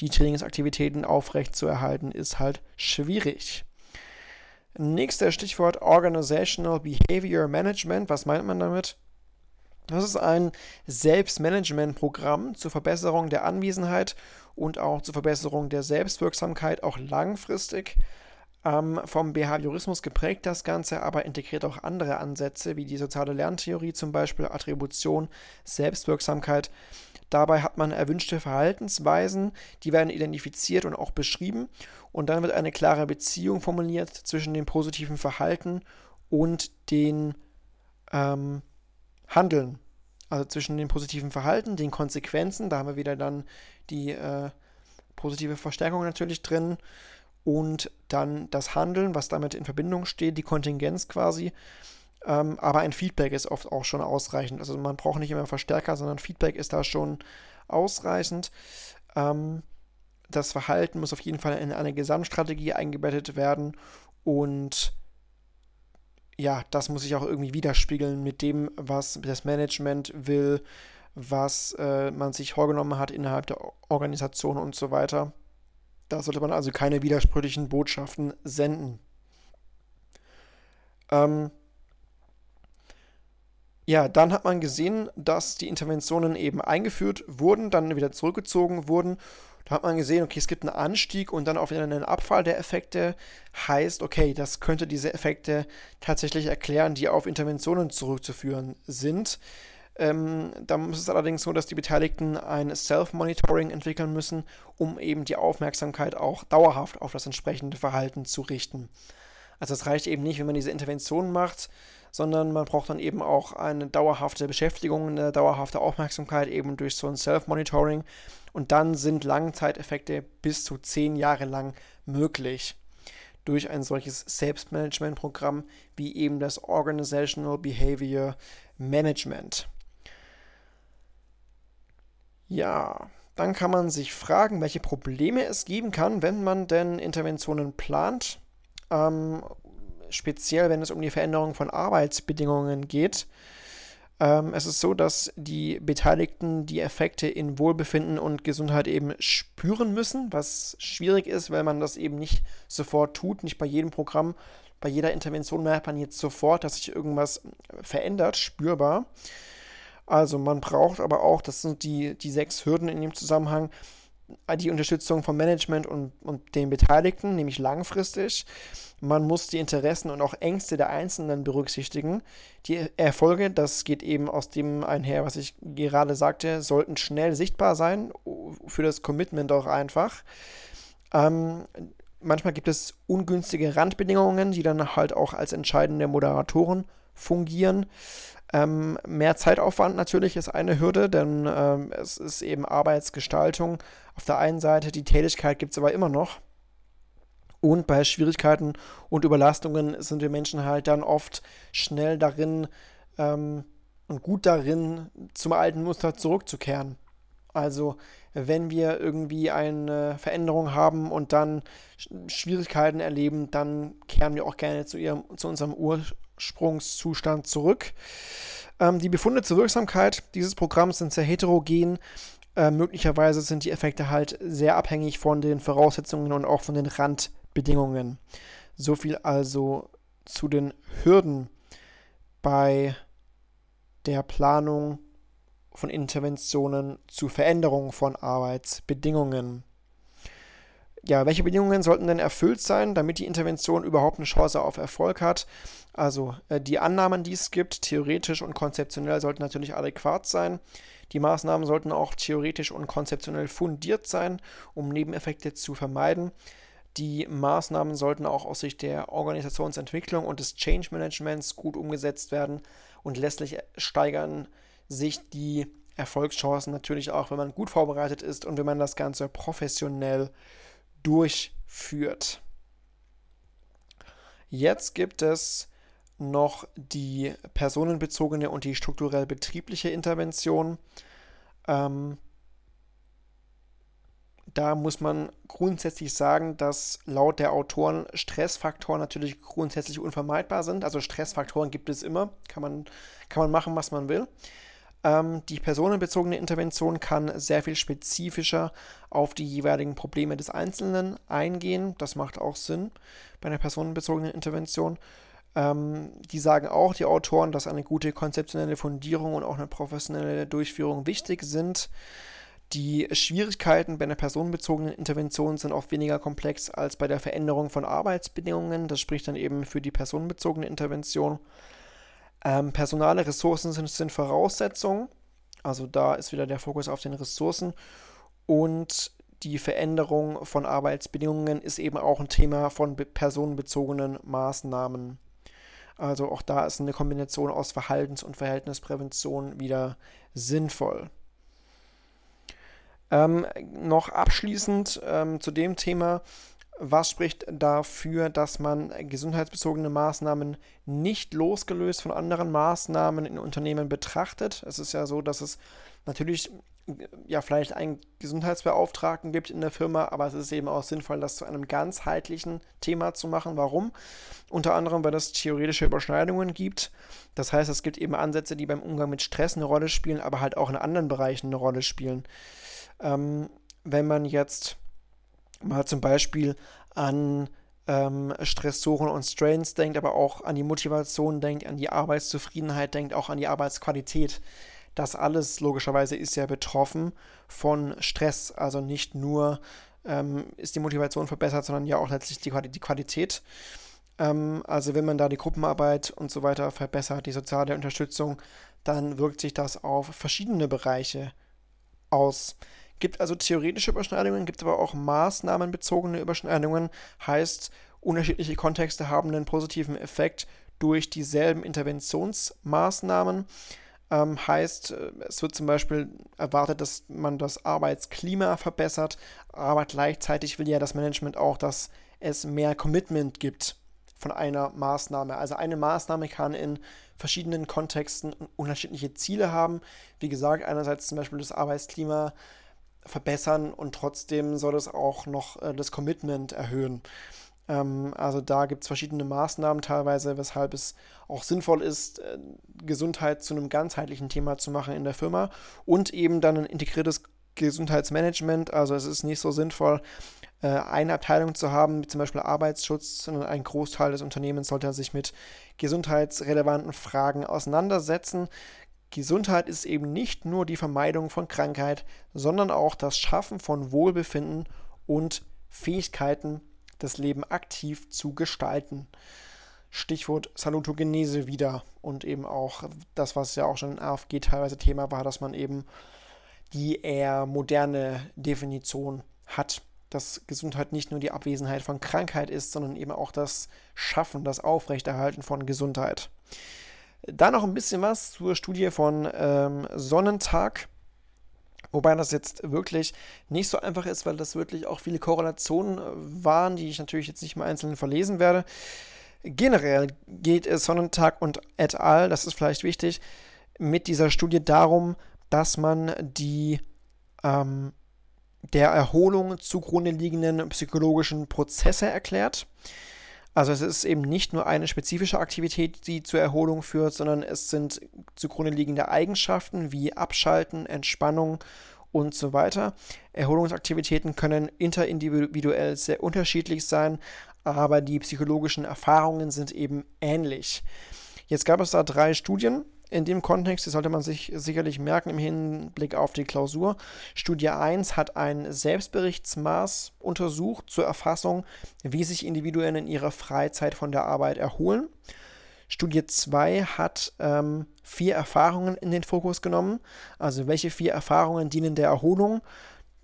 Die Trainingsaktivitäten aufrechtzuerhalten ist halt schwierig. Nächster Stichwort Organizational Behavior Management. Was meint man damit? Das ist ein Selbstmanagement-Programm zur Verbesserung der Anwesenheit und auch zur Verbesserung der Selbstwirksamkeit, auch langfristig. ähm, vom Behaviorismus geprägt das Ganze, aber integriert auch andere Ansätze wie die soziale Lerntheorie zum Beispiel, Attribution, Selbstwirksamkeit. Dabei hat man erwünschte Verhaltensweisen, die werden identifiziert und auch beschrieben und dann wird eine klare Beziehung formuliert zwischen dem positiven Verhalten und den ähm, Handeln. Also zwischen dem positiven Verhalten, den Konsequenzen, da haben wir wieder dann die äh, positive Verstärkung natürlich drin und dann das Handeln, was damit in Verbindung steht, die Kontingenz quasi. Ähm, aber ein Feedback ist oft auch schon ausreichend. Also man braucht nicht immer Verstärker, sondern Feedback ist da schon ausreichend. Ähm, das Verhalten muss auf jeden Fall in eine Gesamtstrategie eingebettet werden und ja, das muss sich auch irgendwie widerspiegeln mit dem, was das Management will, was äh, man sich vorgenommen hat innerhalb der Organisation und so weiter. Da sollte man also keine widersprüchlichen Botschaften senden. Ähm ja, dann hat man gesehen, dass die Interventionen eben eingeführt wurden, dann wieder zurückgezogen wurden. Da hat man gesehen, okay, es gibt einen Anstieg und dann auch wieder einen Abfall der Effekte. Heißt, okay, das könnte diese Effekte tatsächlich erklären, die auf Interventionen zurückzuführen sind. Ähm, da ist es allerdings so, dass die Beteiligten ein Self-Monitoring entwickeln müssen, um eben die Aufmerksamkeit auch dauerhaft auf das entsprechende Verhalten zu richten. Also es reicht eben nicht, wenn man diese Intervention macht, sondern man braucht dann eben auch eine dauerhafte Beschäftigung, eine dauerhafte Aufmerksamkeit eben durch so ein Self-Monitoring. Und dann sind Langzeiteffekte bis zu zehn Jahre lang möglich durch ein solches Selbstmanagement-Programm wie eben das Organizational Behavior Management. Ja, dann kann man sich fragen, welche Probleme es geben kann, wenn man denn Interventionen plant. Ähm, speziell, wenn es um die Veränderung von Arbeitsbedingungen geht. Ähm, es ist so, dass die Beteiligten die Effekte in Wohlbefinden und Gesundheit eben spüren müssen, was schwierig ist, weil man das eben nicht sofort tut, nicht bei jedem Programm. Bei jeder Intervention merkt man jetzt sofort, dass sich irgendwas verändert, spürbar. Also man braucht aber auch, das sind die, die sechs Hürden in dem Zusammenhang, die Unterstützung vom Management und, und den Beteiligten, nämlich langfristig. Man muss die Interessen und auch Ängste der Einzelnen berücksichtigen. Die Erfolge, das geht eben aus dem einher, was ich gerade sagte, sollten schnell sichtbar sein, für das Commitment auch einfach. Ähm, manchmal gibt es ungünstige Randbedingungen, die dann halt auch als entscheidende Moderatoren fungieren. Ähm, mehr Zeitaufwand natürlich ist eine Hürde, denn ähm, es ist eben Arbeitsgestaltung. Auf der einen Seite, die Tätigkeit gibt es aber immer noch. Und bei Schwierigkeiten und Überlastungen sind wir Menschen halt dann oft schnell darin ähm, und gut darin, zum alten Muster zurückzukehren. Also wenn wir irgendwie eine Veränderung haben und dann Schwierigkeiten erleben, dann kehren wir auch gerne zu, ihrem, zu unserem Ursprungszustand zurück. Ähm, die Befunde zur Wirksamkeit dieses Programms sind sehr heterogen. Äh, möglicherweise sind die Effekte halt sehr abhängig von den Voraussetzungen und auch von den Randbedingungen. So viel also zu den Hürden bei der Planung von Interventionen zur Veränderung von Arbeitsbedingungen. Ja, welche Bedingungen sollten denn erfüllt sein, damit die Intervention überhaupt eine Chance auf Erfolg hat? Also äh, die Annahmen, die es gibt, theoretisch und konzeptionell, sollten natürlich adäquat sein. Die Maßnahmen sollten auch theoretisch und konzeptionell fundiert sein, um Nebeneffekte zu vermeiden. Die Maßnahmen sollten auch aus Sicht der Organisationsentwicklung und des Change Managements gut umgesetzt werden und letztlich steigern sich die Erfolgschancen natürlich auch, wenn man gut vorbereitet ist und wenn man das Ganze professionell durchführt. Jetzt gibt es noch die personenbezogene und die strukturell betriebliche Intervention. Ähm, da muss man grundsätzlich sagen, dass laut der Autoren Stressfaktoren natürlich grundsätzlich unvermeidbar sind. Also Stressfaktoren gibt es immer, kann man, kann man machen, was man will. Ähm, die personenbezogene Intervention kann sehr viel spezifischer auf die jeweiligen Probleme des Einzelnen eingehen. Das macht auch Sinn bei einer personenbezogenen Intervention. Ähm, die sagen auch, die Autoren, dass eine gute konzeptionelle Fundierung und auch eine professionelle Durchführung wichtig sind. Die Schwierigkeiten bei einer personenbezogenen Intervention sind oft weniger komplex als bei der Veränderung von Arbeitsbedingungen. Das spricht dann eben für die personenbezogene Intervention. Ähm, personale Ressourcen sind, sind Voraussetzungen. Also da ist wieder der Fokus auf den Ressourcen. Und die Veränderung von Arbeitsbedingungen ist eben auch ein Thema von personenbezogenen Maßnahmen. Also auch da ist eine Kombination aus Verhaltens- und Verhältnisprävention wieder sinnvoll. Ähm, noch abschließend ähm, zu dem Thema, was spricht dafür, dass man gesundheitsbezogene Maßnahmen nicht losgelöst von anderen Maßnahmen in Unternehmen betrachtet? Es ist ja so, dass es natürlich ja vielleicht einen Gesundheitsbeauftragten gibt in der Firma, aber es ist eben auch sinnvoll, das zu einem ganzheitlichen Thema zu machen. Warum? Unter anderem, weil es theoretische Überschneidungen gibt. Das heißt, es gibt eben Ansätze, die beim Umgang mit Stress eine Rolle spielen, aber halt auch in anderen Bereichen eine Rolle spielen. Ähm, wenn man jetzt mal zum Beispiel an ähm, Stressoren und Strains denkt, aber auch an die Motivation denkt, an die Arbeitszufriedenheit denkt, auch an die Arbeitsqualität. Das alles logischerweise ist ja betroffen von Stress. Also nicht nur ähm, ist die Motivation verbessert, sondern ja auch letztlich die, die Qualität. Ähm, also wenn man da die Gruppenarbeit und so weiter verbessert, die soziale Unterstützung, dann wirkt sich das auf verschiedene Bereiche aus. Gibt also theoretische Überschneidungen, gibt aber auch maßnahmenbezogene Überschneidungen. Heißt, unterschiedliche Kontexte haben einen positiven Effekt durch dieselben Interventionsmaßnahmen. Ähm, heißt, äh, es wird zum Beispiel erwartet, dass man das Arbeitsklima verbessert, aber gleichzeitig will ja das Management auch, dass es mehr Commitment gibt von einer Maßnahme. Also eine Maßnahme kann in verschiedenen Kontexten unterschiedliche Ziele haben. Wie gesagt, einerseits zum Beispiel das Arbeitsklima verbessern und trotzdem soll es auch noch äh, das Commitment erhöhen. Ähm, also da gibt es verschiedene Maßnahmen teilweise, weshalb es auch sinnvoll ist, äh, Gesundheit zu einem ganzheitlichen Thema zu machen in der Firma und eben dann ein integriertes Gesundheitsmanagement. Also es ist nicht so sinnvoll, äh, eine Abteilung zu haben, wie zum Beispiel Arbeitsschutz, sondern ein Großteil des Unternehmens sollte sich mit gesundheitsrelevanten Fragen auseinandersetzen. Gesundheit ist eben nicht nur die Vermeidung von Krankheit, sondern auch das Schaffen von Wohlbefinden und Fähigkeiten, das Leben aktiv zu gestalten. Stichwort Salutogenese wieder und eben auch das, was ja auch schon in AFG teilweise Thema war, dass man eben die eher moderne Definition hat, dass Gesundheit nicht nur die Abwesenheit von Krankheit ist, sondern eben auch das Schaffen, das Aufrechterhalten von Gesundheit. Dann noch ein bisschen was zur Studie von ähm, Sonnentag. Wobei das jetzt wirklich nicht so einfach ist, weil das wirklich auch viele Korrelationen äh, waren, die ich natürlich jetzt nicht mal einzeln verlesen werde. Generell geht es Sonnentag und et al., das ist vielleicht wichtig, mit dieser Studie darum, dass man die ähm, der Erholung zugrunde liegenden psychologischen Prozesse erklärt. Also es ist eben nicht nur eine spezifische Aktivität, die zur Erholung führt, sondern es sind zugrunde liegende Eigenschaften wie Abschalten, Entspannung und so weiter. Erholungsaktivitäten können interindividuell sehr unterschiedlich sein, aber die psychologischen Erfahrungen sind eben ähnlich. Jetzt gab es da drei Studien in dem Kontext, das sollte man sich sicherlich merken im Hinblick auf die Klausur. Studie 1 hat ein Selbstberichtsmaß untersucht zur Erfassung, wie sich Individuen in ihrer Freizeit von der Arbeit erholen. Studie 2 hat ähm, vier Erfahrungen in den Fokus genommen. Also welche vier Erfahrungen dienen der Erholung?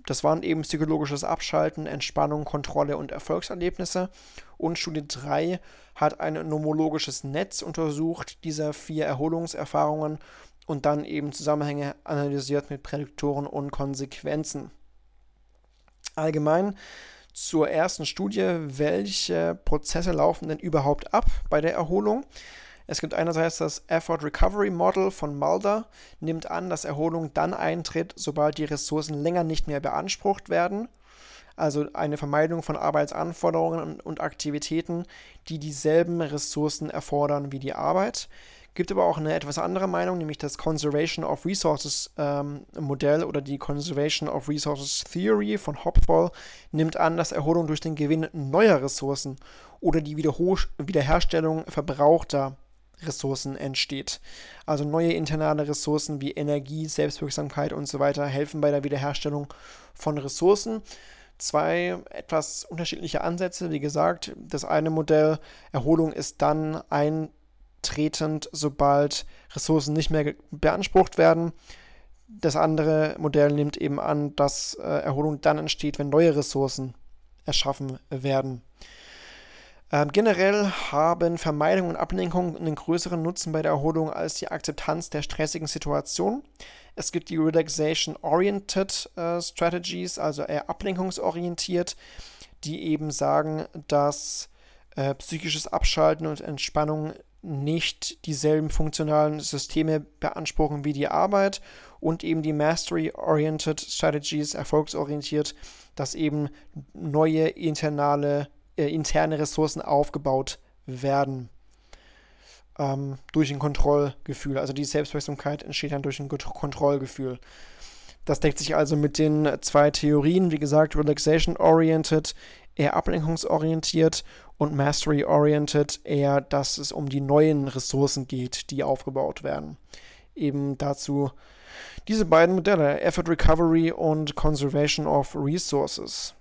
Das waren eben psychologisches Abschalten, Entspannung, Kontrolle und Erfolgserlebnisse. Und Studie 3 hat ein nomologisches Netz untersucht dieser vier Erholungserfahrungen und dann eben Zusammenhänge analysiert mit Prädiktoren und Konsequenzen. Allgemein zur ersten Studie, welche Prozesse laufen denn überhaupt ab bei der Erholung? Es gibt einerseits das Effort Recovery Model von Mulder, nimmt an, dass Erholung dann eintritt, sobald die Ressourcen länger nicht mehr beansprucht werden. Also eine Vermeidung von Arbeitsanforderungen und Aktivitäten, die dieselben Ressourcen erfordern wie die Arbeit. Gibt aber auch eine etwas andere Meinung, nämlich das Conservation of Resources ähm, Modell oder die Conservation of Resources Theory von Hopfall nimmt an, dass Erholung durch den Gewinn neuer Ressourcen oder die Wiederherstellung verbrauchter Ressourcen entsteht. Also neue internale Ressourcen wie Energie, Selbstwirksamkeit und so weiter helfen bei der Wiederherstellung von Ressourcen. Zwei etwas unterschiedliche Ansätze. Wie gesagt, das eine Modell Erholung ist dann eintretend, sobald Ressourcen nicht mehr beansprucht werden. Das andere Modell nimmt eben an, dass äh, Erholung dann entsteht, wenn neue Ressourcen erschaffen werden. Ähm, generell haben Vermeidung und Ablenkung einen größeren Nutzen bei der Erholung als die Akzeptanz der stressigen Situation. Es gibt die Relaxation-Oriented äh, Strategies, also eher ablenkungsorientiert, die eben sagen, dass äh, psychisches Abschalten und Entspannung nicht dieselben funktionalen Systeme beanspruchen wie die Arbeit und eben die Mastery-Oriented Strategies, erfolgsorientiert, dass eben neue internale äh, interne Ressourcen aufgebaut werden. Ähm, durch ein Kontrollgefühl. Also die Selbstwirksamkeit entsteht dann durch ein Kontrollgefühl. Das deckt sich also mit den zwei Theorien, wie gesagt, Relaxation-Oriented, eher ablenkungsorientiert und Mastery-Oriented, eher, dass es um die neuen Ressourcen geht, die aufgebaut werden. Eben dazu diese beiden Modelle, Effort Recovery und Conservation of Resources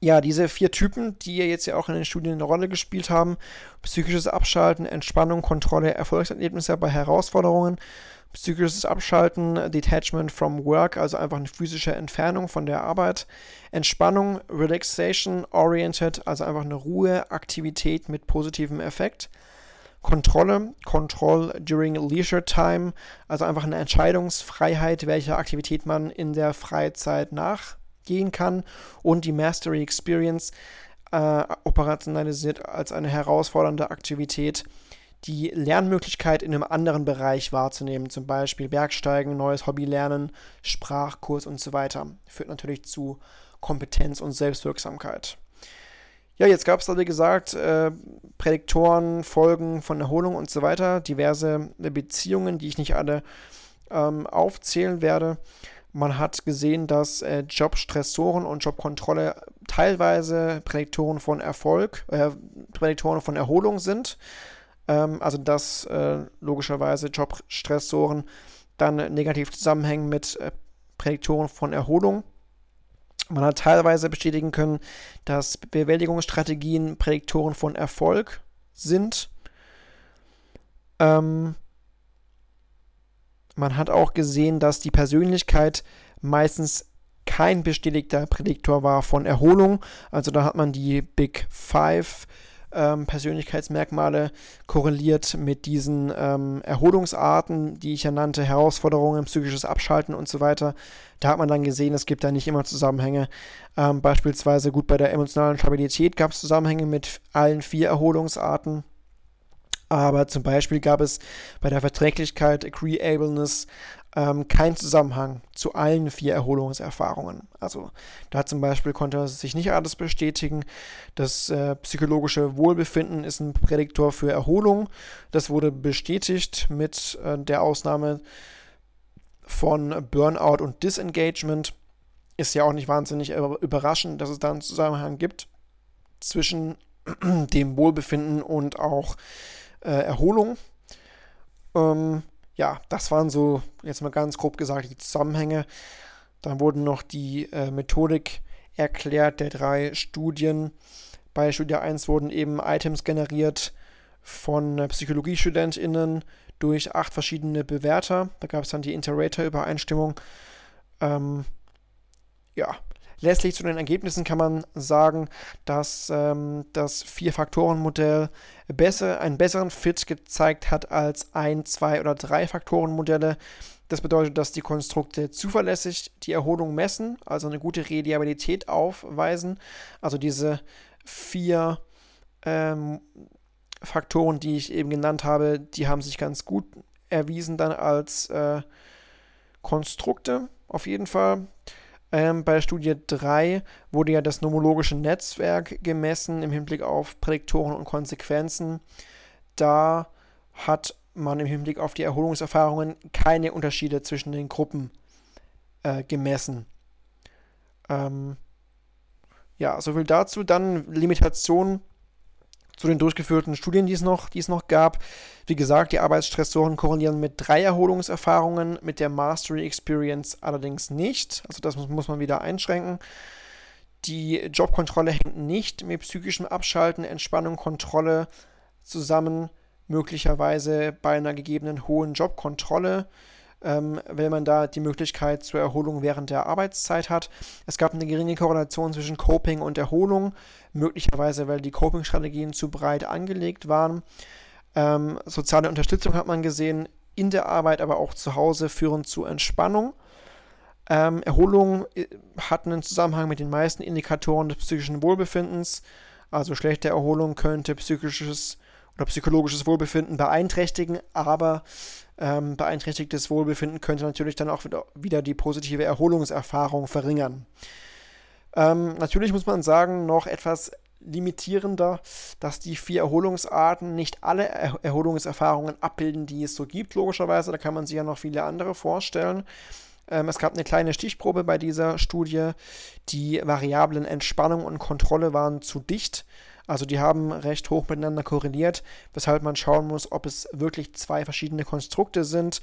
ja, diese vier Typen, die ja jetzt ja auch in den Studien eine Rolle gespielt haben, psychisches Abschalten, Entspannung, Kontrolle, Erfolgserlebnisse bei Herausforderungen, psychisches Abschalten, Detachment from Work, also einfach eine physische Entfernung von der Arbeit, Entspannung, Relaxation Oriented, also einfach eine Ruhe, Aktivität mit positivem Effekt, Kontrolle, Control during Leisure Time, also einfach eine Entscheidungsfreiheit, welche Aktivität man in der Freizeit nach gehen kann und die Mastery Experience äh, operationalisiert als eine herausfordernde Aktivität die Lernmöglichkeit in einem anderen Bereich wahrzunehmen, zum Beispiel Bergsteigen, neues Hobby lernen, Sprachkurs und so weiter. Führt natürlich zu Kompetenz und Selbstwirksamkeit. Ja, jetzt gab es da, wie gesagt, äh, Prädiktoren, Folgen von Erholung und so weiter, diverse Beziehungen, die ich nicht alle ähm, aufzählen werde. Man hat gesehen, dass äh, Jobstressoren und Jobkontrolle teilweise Prädiktoren von Erfolg, äh, Prädiktoren von Erholung sind. Ähm, also dass äh, logischerweise Jobstressoren dann negativ zusammenhängen mit äh, Prädiktoren von Erholung. Man hat teilweise bestätigen können, dass Bewältigungsstrategien Prädiktoren von Erfolg sind. Ähm, man hat auch gesehen, dass die Persönlichkeit meistens kein bestätigter Prädiktor war von Erholung. Also da hat man die Big Five ähm, Persönlichkeitsmerkmale korreliert mit diesen ähm, Erholungsarten, die ich ja nannte, Herausforderungen, psychisches Abschalten und so weiter. Da hat man dann gesehen, es gibt da nicht immer Zusammenhänge. Ähm, beispielsweise gut bei der emotionalen Stabilität gab es Zusammenhänge mit allen vier Erholungsarten. Aber zum Beispiel gab es bei der Verträglichkeit, Agreeableness, ähm, keinen Zusammenhang zu allen vier Erholungserfahrungen. Also da zum Beispiel konnte sich nicht alles bestätigen. Das äh, psychologische Wohlbefinden ist ein Prädiktor für Erholung. Das wurde bestätigt mit äh, der Ausnahme von Burnout und Disengagement. Ist ja auch nicht wahnsinnig überraschend, dass es da einen Zusammenhang gibt zwischen dem Wohlbefinden und auch Erholung. Ähm, ja, das waren so jetzt mal ganz grob gesagt die Zusammenhänge. Dann wurden noch die äh, Methodik erklärt der drei Studien. Bei Studie 1 wurden eben Items generiert von äh, PsychologiestudentInnen durch acht verschiedene Bewerter. Da gab es dann die Interrater-Übereinstimmung. Ähm, ja, Letztlich zu den Ergebnissen kann man sagen, dass ähm, das Vier-Faktoren-Modell besser, einen besseren Fit gezeigt hat als ein, zwei oder drei Faktoren-Modelle. Das bedeutet, dass die Konstrukte zuverlässig die Erholung messen, also eine gute Reliabilität aufweisen. Also diese vier ähm, Faktoren, die ich eben genannt habe, die haben sich ganz gut erwiesen dann als äh, Konstrukte auf jeden Fall. Ähm, bei Studie 3 wurde ja das nomologische Netzwerk gemessen im Hinblick auf Prädiktoren und Konsequenzen. Da hat man im Hinblick auf die Erholungserfahrungen keine Unterschiede zwischen den Gruppen äh, gemessen. Ähm, ja, soviel dazu. Dann Limitation Zu den durchgeführten Studien, die es noch, die es noch gab. Wie gesagt, die Arbeitsstressoren korrelieren mit drei Erholungserfahrungen, mit der Mastery Experience allerdings nicht. Also das muss, muss man wieder einschränken. Die Jobkontrolle hängt nicht mit psychischem Abschalten, Entspannung, Kontrolle zusammen, möglicherweise bei einer gegebenen hohen Jobkontrolle ähm, wenn man da die Möglichkeit zur Erholung während der Arbeitszeit hat. Es gab eine geringe Korrelation zwischen Coping und Erholung, möglicherweise weil die Coping-Strategien zu breit angelegt waren. Ähm, soziale Unterstützung hat man gesehen, in der Arbeit, aber auch zu Hause führen zu Entspannung. Ähm, Erholung äh, hat einen Zusammenhang mit den meisten Indikatoren des psychischen Wohlbefindens. Also schlechte Erholung könnte psychisches oder psychologisches Wohlbefinden beeinträchtigen, aber ähm, beeinträchtigtes Wohlbefinden könnte natürlich dann auch wieder die positive Erholungserfahrung verringern. Ähm, natürlich muss man sagen, noch etwas limitierender, dass die vier Erholungsarten nicht alle er Erholungserfahrungen abbilden, die es so gibt, logischerweise. Da kann man sich ja noch viele andere vorstellen. Ähm, es gab eine kleine Stichprobe bei dieser Studie. Die Variablen Entspannung und Kontrolle waren zu dicht. Also die haben recht hoch miteinander korreliert, weshalb man schauen muss, ob es wirklich zwei verschiedene Konstrukte sind.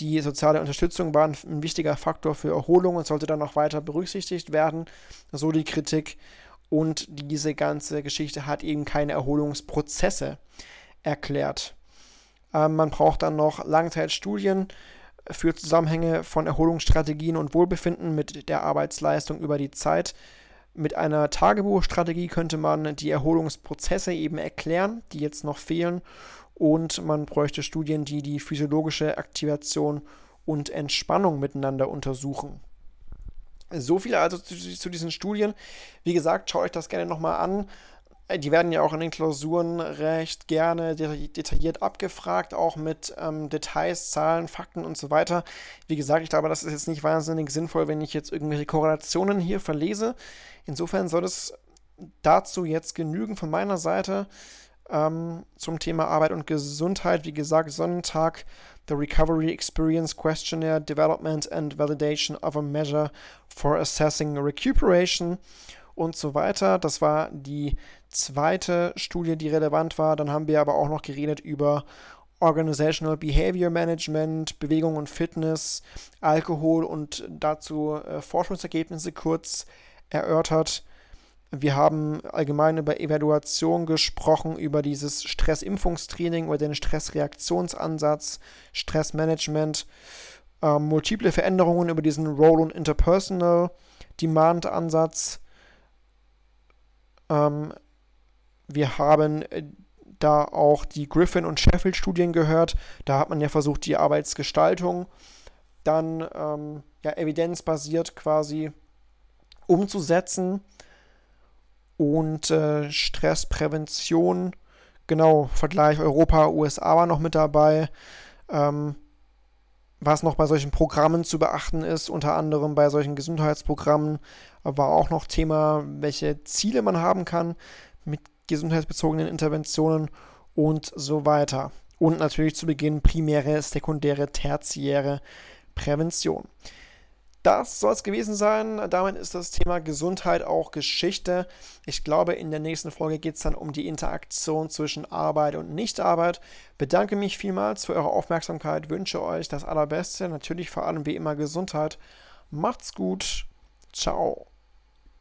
Die soziale Unterstützung war ein, wichtiger Faktor für Erholung und sollte dann noch weiter berücksichtigt werden, so die Kritik. Und diese ganze Geschichte hat eben keine Erholungsprozesse erklärt. Ähm, man braucht dann noch Langzeitstudien für Zusammenhänge von Erholungsstrategien und Wohlbefinden mit der Arbeitsleistung über die Zeit. Mit einer Tagebuchstrategie könnte man die Erholungsprozesse eben erklären, die jetzt noch fehlen. Und man bräuchte Studien, die die physiologische Aktivation und Entspannung miteinander untersuchen. So viel also zu, zu diesen Studien. Wie gesagt, schaut euch das gerne nochmal an. Die werden ja auch in den Klausuren recht gerne detailliert abgefragt, auch mit ähm, Details, Zahlen, Fakten und so weiter. Wie gesagt, ich glaube, das ist jetzt nicht wahnsinnig sinnvoll, wenn ich jetzt irgendwelche Korrelationen hier verlese. Insofern soll es dazu jetzt genügen von meiner Seite ähm, zum Thema Arbeit und Gesundheit. Wie gesagt, Sonnentag, The Recovery Experience Questionnaire, Development and Validation of a Measure for Assessing Recuperation und so weiter. Das war die zweite Studie, die relevant war. Dann haben wir aber auch noch geredet über Organizational Behavior Management, Bewegung und Fitness, Alkohol und dazu äh, Forschungsergebnisse kurz erörtert. Wir haben allgemein über Evaluation gesprochen, über dieses Stressimpfungstraining, über den Stressreaktionsansatz, Stressmanagement, äh, multiple Veränderungen über diesen Role- und Interpersonal Demand-Ansatz, ähm, wir haben äh, da auch die Griffin- und Sheffield-Studien gehört. Da hat man ja versucht, die Arbeitsgestaltung dann ähm, ja, evidenzbasiert quasi umzusetzen. Und äh, Stressprävention, genau, Vergleich Europa, USA war noch mit dabei. Ähm, was noch bei solchen Programmen zu beachten ist, unter anderem bei solchen Gesundheitsprogrammen, war auch noch Thema, welche Ziele man haben kann mit gesundheitsbezogenen Interventionen und so weiter. Und natürlich zu Beginn primäre, sekundäre, tertiäre Prävention. Das soll es gewesen sein. Damit ist das Thema Gesundheit auch Geschichte. Ich glaube, in der nächsten Folge geht es dann um die Interaktion zwischen Arbeit und Nichtarbeit. Bedanke mich vielmals für eure Aufmerksamkeit, wünsche euch das Allerbeste, natürlich vor allem wie immer Gesundheit. Macht's gut. Ciao.